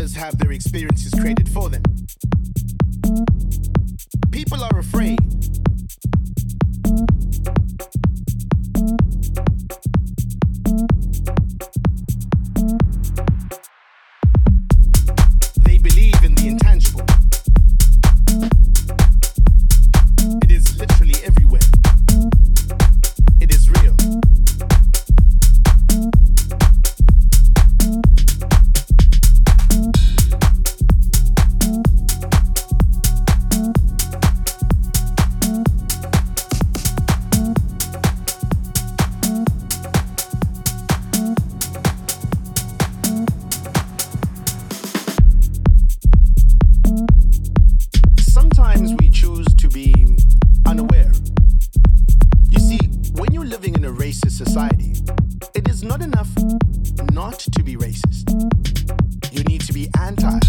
others have their experiences created for them. People are afraid not to be racist. You need to be anti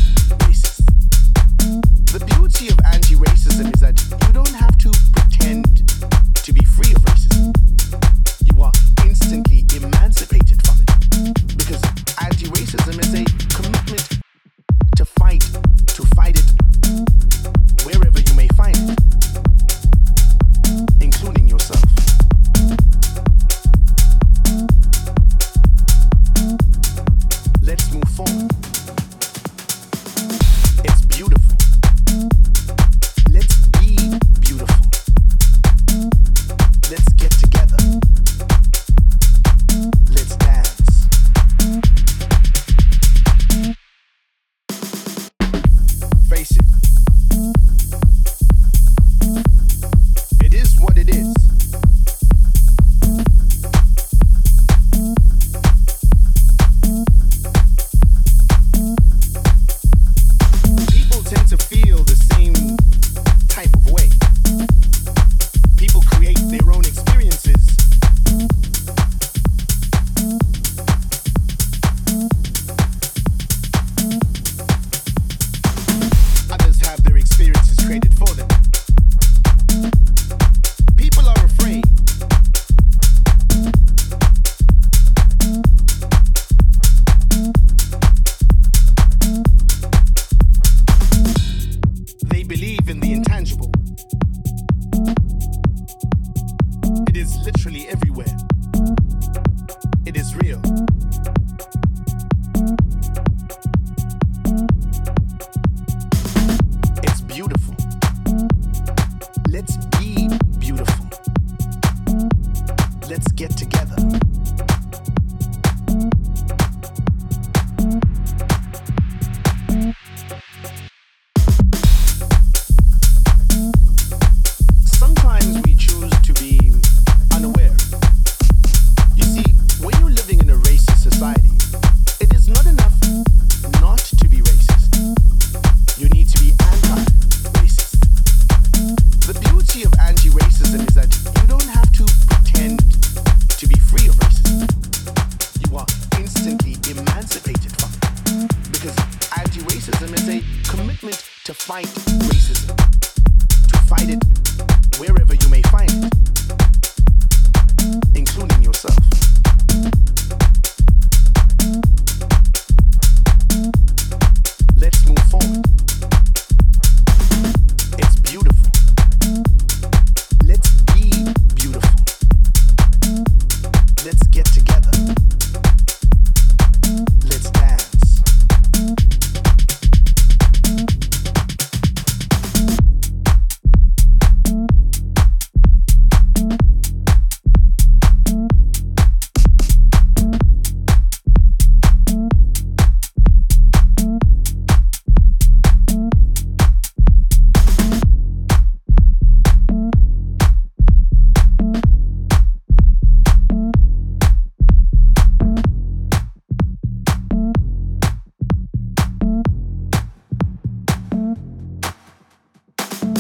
fight.